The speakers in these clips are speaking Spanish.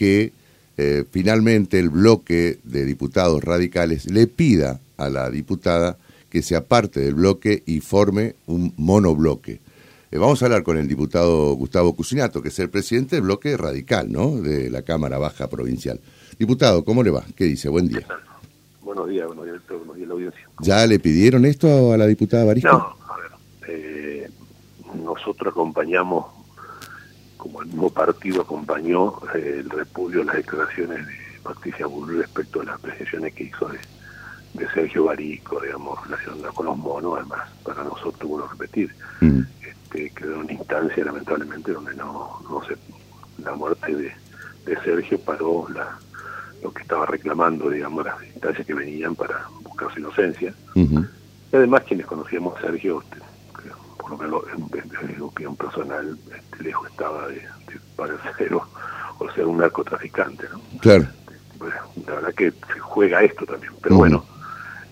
que eh, finalmente el bloque de diputados radicales le pida a la diputada que se aparte del bloque y forme un monobloque. Eh, vamos a hablar con el diputado Gustavo Cusinato, que es el presidente del bloque radical, ¿no? De la Cámara Baja Provincial. Diputado, ¿cómo le va? ¿Qué dice? Buen día. Buenos días, buenos días, buenos días la audiencia. ¿Ya le pidieron esto a la diputada Barisco? No, a ver, eh, nosotros acompañamos, como el mismo partido acompañó eh, el repudio a las declaraciones de Patricia Bull respecto a las apreciaciones que hizo de, de Sergio Barico, digamos, relacionada con los monos, además, para nosotros, vuelvo a repetir, Mm, este, quedó una instancia, lamentablemente, donde no, no se, la muerte de, de Sergio paró la, lo que estaba reclamando, digamos, las instancias que venían para buscar su inocencia. Y además, quienes conocíamos a Sergio, por lo menos en, en opinión personal, este, lejos estaba de, de parecer o, o ser un narcotraficante, ¿no? Claro. Bueno, la verdad que se juega esto también, pero bueno,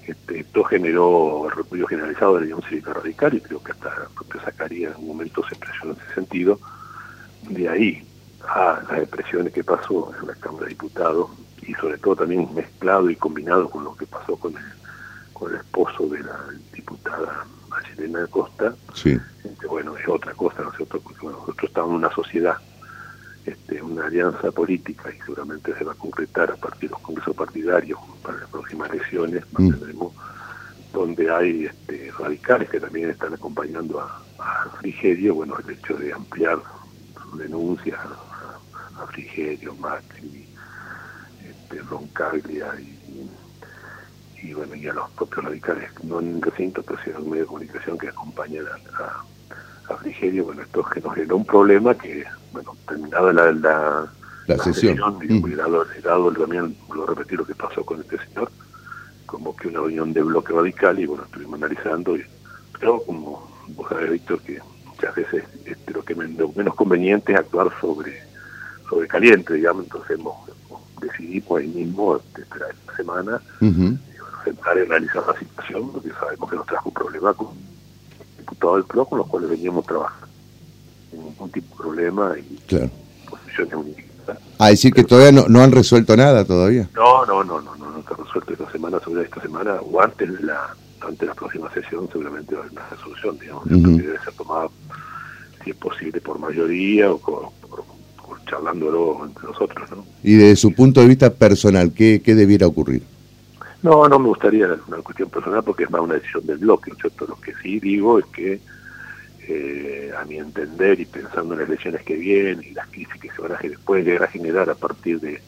este, esto generó el repudio generalizado de la Unión Cívica Radical y creo que hasta el propio Zacarías en algún momento se expresó en ese sentido. De ahí a las expresiones que pasó en la Cámara de Diputados y sobre todo también mezclado y combinado con lo que pasó con el, con el esposo de la diputada Magdalena Costa, Sí. este, bueno, es otra cosa, ¿no es cierto? Porque bueno, nosotros estamos en una sociedad, este, una alianza política y seguramente se va a concretar a partir de los congresos partidarios para las próximas elecciones, Mm. donde hay este, radicales que también están acompañando a, a Frigerio, bueno, el hecho de ampliar sus denuncias a, a Frigerio, Macri, este, Roncaglia y, y bueno, y a los propios radicales, no en recinto, pero sí en un medio de comunicación que acompañan a, a, a Frigerio, bueno, esto que nos generó un problema que, bueno, terminada la, la, La sesión. Mm. y dado, dado también, lo repetí lo que pasó con este señor, como que una reunión de bloque radical y bueno, estuvimos analizando y creo, como vos sabés, Víctor, que muchas veces este, lo que lo menos conveniente es actuar sobre sobre caliente, digamos, entonces hemos, decidimos ahí mismo, este, esta semana, sentar y analizar la situación, porque sabemos que nos trajo un problema con diputados del PRO con los cuales veníamos trabajando. Sin ningún tipo de problema y Claro. posiciones únicas. A decir que todavía no, no han resuelto nada todavía. No, no, no, no, no, no está resuelto esta semana, sobre esta semana, o antes de la, antes de la próxima sesión, seguramente va a haber una resolución, digamos, Ujú. que debe ser tomada, si es posible, por mayoría o por, por- por charlándolo entre nosotros, ¿no? Y desde su punto de vista personal, ¿qué, qué debiera ocurrir? No, no me gustaría una cuestión personal porque es más una decisión del bloque, ¿no es cierto? Lo que sí digo es que, eh, a mi entender y pensando en las elecciones que vienen y las crisis que se van a generar, pueden llegar a generar a partir de,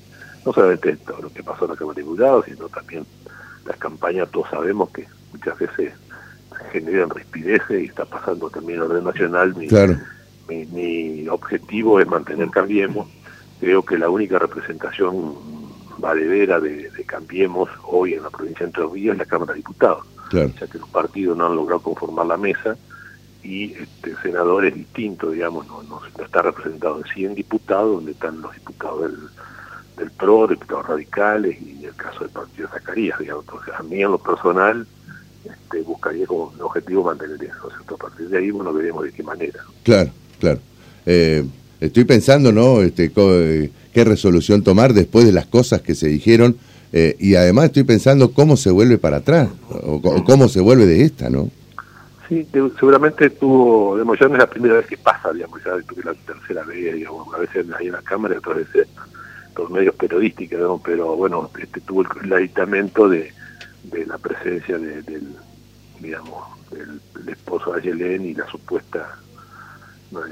no solamente esto, lo que pasó en la Cámara de Diputados, sino también las campañas, todos sabemos que muchas veces generan rispideces y está pasando también en orden nacional. Mi, Claro. mi, mi objetivo es mantener Cambiemos. Creo que la única representación valedera de, de Cambiemos hoy en la provincia de Entre Ríos es la Cámara de Diputados, Claro. ya que los partidos no han logrado conformar la mesa y este, senadores distintos, digamos, no, no, no está representado en 100 diputados, donde están los diputados del, del PRO, diputados radicales y el caso del partido Zacarías, digamos. Entonces, a mí en lo personal este, buscaría como un objetivo mantener eso, ¿no es? A partir de ahí, bueno, veremos de qué manera. Claro, claro. Eh, estoy pensando, ¿no? Este, eh, qué resolución tomar después de las cosas que se dijeron eh, y además estoy pensando cómo se vuelve para atrás o, cómo se vuelve de esta, ¿no? Sí, seguramente tuvo, digamos, ya no es la primera vez que pasa, digamos, ya que la tercera vez, digamos, a veces ahí en la cámara y otras veces por medios periodísticos, digamos, pero bueno, este tuvo el, el aditamento de, la presencia de- del, digamos, del, esposo de Ayelén y la supuesta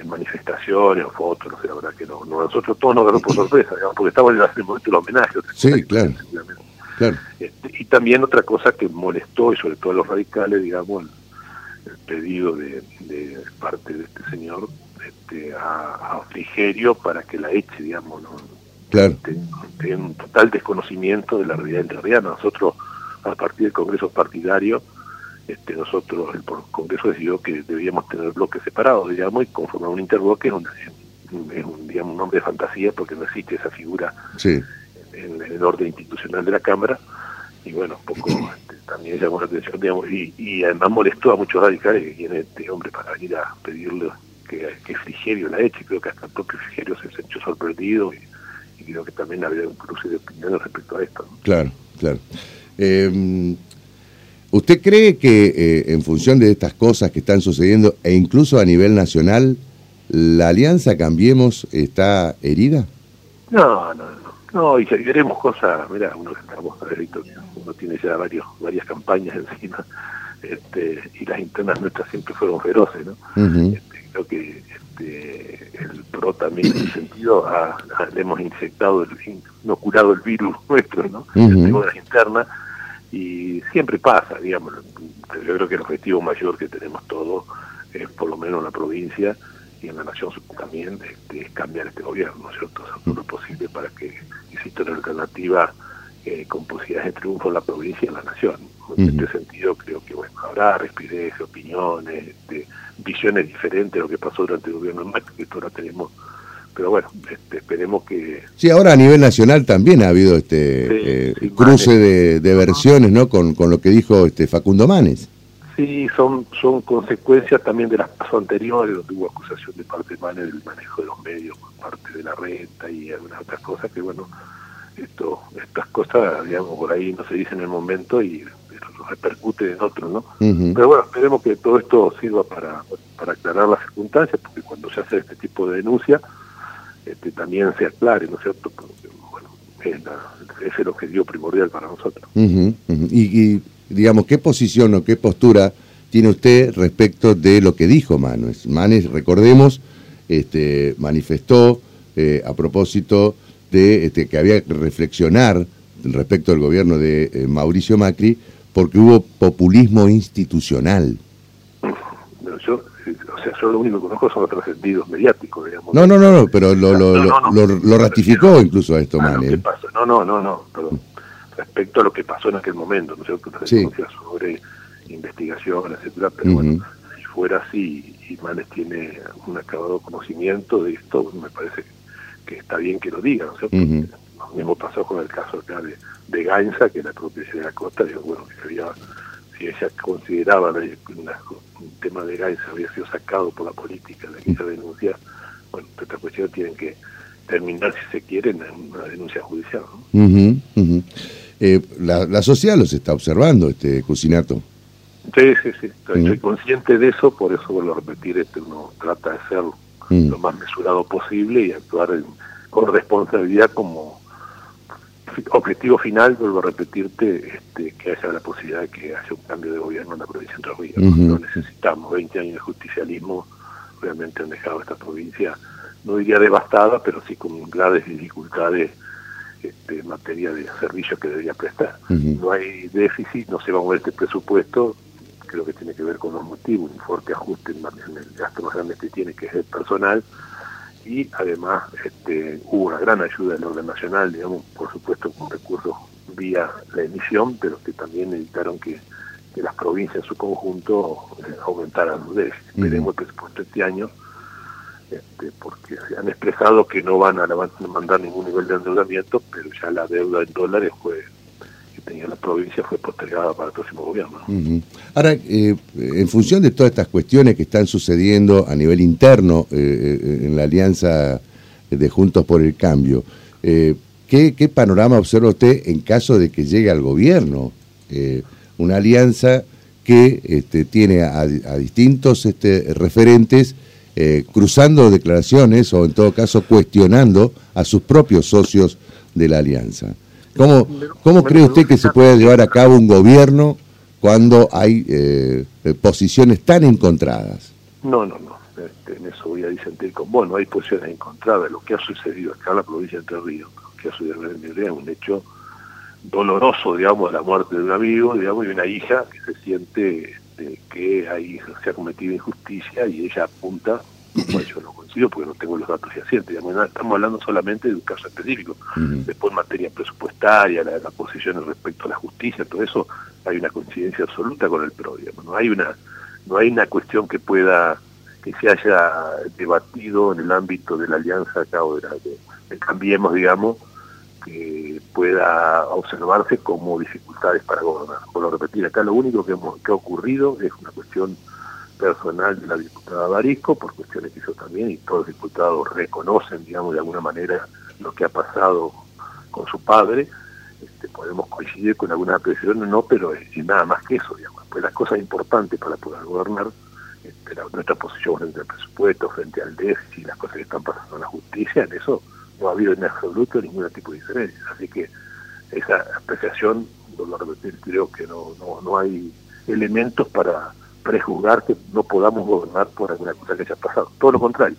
manifestaciones o fotos, no sé, la verdad que no, no nosotros todos nos agarró por sorpresa, digamos, porque estamos en el momento del homenaje. Sí, claro. Claro. Este, y también otra cosa que molestó, y sobre todo a los radicales, digamos, el, el pedido de, de parte de este señor este, a, a Frigerio para que la eche, digamos, ¿no? Claro. Ten- ten un total desconocimiento de la realidad entrerriana. Nosotros, a partir del Congreso partidario, este, nosotros, el Congreso decidió que debíamos tener bloques separados, digamos, y conformar un interbloque es, un, es un- digamos, un nombre de fantasía porque no existe esa figura Sí. en, en el orden institucional de la Cámara y bueno, un poco este, también llamó la atención, digamos, y, y además molestó a muchos radicales que viene este hombre para venir a pedirle que, que Frigerio la eche, creo que hasta el propio Frigerio se sintió sorprendido y, y creo que también había un cruce de opiniones respecto a esto. Claro, claro. Eh, ¿Usted cree que eh, en función de estas cosas que están sucediendo, e incluso a nivel nacional, la alianza Cambiemos está herida? No, no, no. No, y veremos cosas, mira, uno que estamos uno tiene ya varios, varias campañas encima, este, y las internas nuestras siempre fueron feroces, ¿no? Este, creo que este, el PRO también en ese sentido le hemos infectado, el, inoculado el virus nuestro, ¿no? Uh las internas, y siempre pasa, digamos, yo creo que el objetivo mayor que tenemos todos es por lo menos en la provincia y en la nación también este, es cambiar este gobierno, ¿no es cierto? todo lo posible para que exista una alternativa eh, con posibilidades de triunfo en la provincia y en la nación. En este sentido creo que bueno habrá respirez, opiniones, este, visiones diferentes de lo que pasó durante el gobierno de Macri, que ahora tenemos pero bueno, este, esperemos que... Sí, ahora a nivel nacional también ha habido este eh, cruce de, versiones, ¿no? Con, con lo que dijo este Facundo Manes. Sí, son son consecuencias también de las pasos anteriores, donde hubo acusación de parte de Manes del manejo de los medios por parte de la renta y algunas otras cosas que, bueno, esto estas cosas, digamos, por ahí no se dicen en el momento y repercute en otros, ¿no? Pero bueno, esperemos que todo esto sirva para, para aclarar las circunstancias, porque cuando se hace este tipo de denuncia, este, también se aclare, ¿no es cierto? bueno, es, el objetivo primordial para nosotros. Y, digamos, ¿qué posición o qué postura tiene usted respecto de lo que dijo Manes? Manes, recordemos, este, manifestó eh, a propósito de este, que había que reflexionar respecto al gobierno de eh, Mauricio Macri porque hubo populismo institucional. yo o sea, yo lo único que conozco son los trascendidos mediáticos, digamos. No, no, no, pero lo, lo, ratificó incluso a esto, ah, No, no, no, no, perdón. Respecto a lo que pasó en aquel momento, ¿no es cierto? Sí. sobre investigación, etcétera, pero bueno, si fuera así y Manes tiene un acabado conocimiento de esto, me parece que está bien que lo diga, ¿no es cierto? Lo mismo pasó con el caso acá de, de Gainza, que la propia de la Costa, digo, bueno, que había si ella consideraba que un tema de Gaisa había sido sacado por la política de aquella denuncia, bueno, esta cuestión tienen que terminar, si se quiere, en una denuncia judicial. Eh, la, la, sociedad los está observando, este Cusinato. Sí, sí, sí, estoy, consciente de eso, por eso vuelvo a repetir, este, uno trata de ser lo más mesurado posible y actuar con responsabilidad como objetivo final, vuelvo a repetirte, este, que haya la posibilidad de que haya un cambio de gobierno en la provincia de Entre Ríos. No necesitamos 20 años de justicialismo, obviamente han dejado esta provincia, no diría devastada, pero sí con graves dificultades este, en materia de servicios que debería prestar. No hay déficit, no se va a mover este presupuesto, creo que tiene que ver con los motivos, un fuerte ajuste en, el gasto más grande que tiene, que es el personal, y además este, hubo una gran ayuda del orden nacional, digamos, por supuesto con recursos vía la emisión, pero que también evitaron que, las provincias en su conjunto eh, aumentaran los déficits. Veremos el presupuesto este año, este, porque se han expresado que no van a mandar ningún nivel de endeudamiento, pero ya la deuda en dólares fue tenía la provincia fue postergada para el próximo gobierno. Ahora, eh, en función de todas estas cuestiones que están sucediendo a nivel interno eh, eh, en la alianza de Juntos por el Cambio, ¿qué, panorama observa usted en caso de que llegue al gobierno? una alianza que este, tiene a, distintos este, referentes cruzando declaraciones o en todo caso cuestionando a sus propios socios de la alianza. ¿Cómo, cómo cree usted que se puede llevar a cabo un gobierno cuando hay eh, posiciones tan encontradas? No, no, no. Este, en eso voy a disentir con vos. No hay posiciones encontradas. Lo que ha sucedido acá en la provincia de Entre Ríos, lo que ha sucedido en mi es un hecho doloroso, digamos, de la muerte de un amigo, digamos, y una hija que se siente este, que ahí se ha cometido injusticia y ella apunta yo no coincido porque no tengo los datos fehacientes. Estamos hablando solamente de un caso específico. Después, en materia presupuestaria, la, la posición respecto a la justicia, todo eso, hay una coincidencia absoluta con el PRO. No hay una no hay una cuestión que pueda que se haya debatido en el ámbito de la alianza acá o de, de, Cambiemos, digamos, que pueda observarse como dificultades para gobernar. Por lo repetir, acá lo único que, hemos, que ha ocurrido es una cuestión personal de la diputada Barisco, por cuestiones que hizo también, y todos los diputados reconocen, digamos, de alguna manera lo que ha pasado con su padre, este, podemos coincidir con algunas apreciaciones, no, pero es, nada más que eso, digamos. Pues las cosas importantes para poder gobernar, este, nuestra posición frente al presupuesto, frente al déficit, las cosas que están pasando en la justicia, en eso no ha habido en absoluto ningún tipo de diferencia. Así que esa apreciación, vuelvo a repetir, creo que no, no, no hay elementos para prejuzgar que no podamos gobernar por alguna cosa que haya pasado. Todo lo contrario.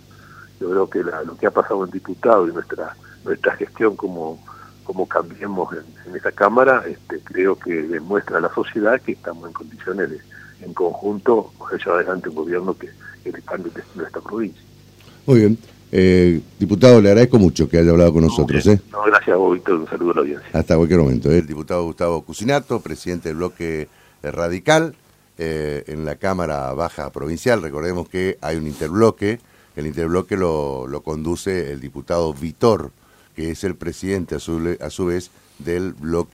Yo creo que lo que ha pasado en diputado y nuestra nuestra gestión como como cambiemos en, esa Cámara, este, creo que demuestra a la sociedad que estamos en condiciones de, en conjunto, llevar adelante un gobierno que, que le cambie nuestra provincia. Muy bien. Eh, diputado, le agradezco mucho que haya hablado con nosotros. ¿eh? No, gracias a vos, Víctor. Un saludo a la audiencia. Hasta cualquier momento. ¿eh? El diputado Gustavo Cusinato, presidente del bloque radical eh, en la Cámara Baja Provincial. Recordemos que hay un interbloque. El interbloque lo, lo conduce el diputado Vitor, que es el presidente a su, a su vez del bloque.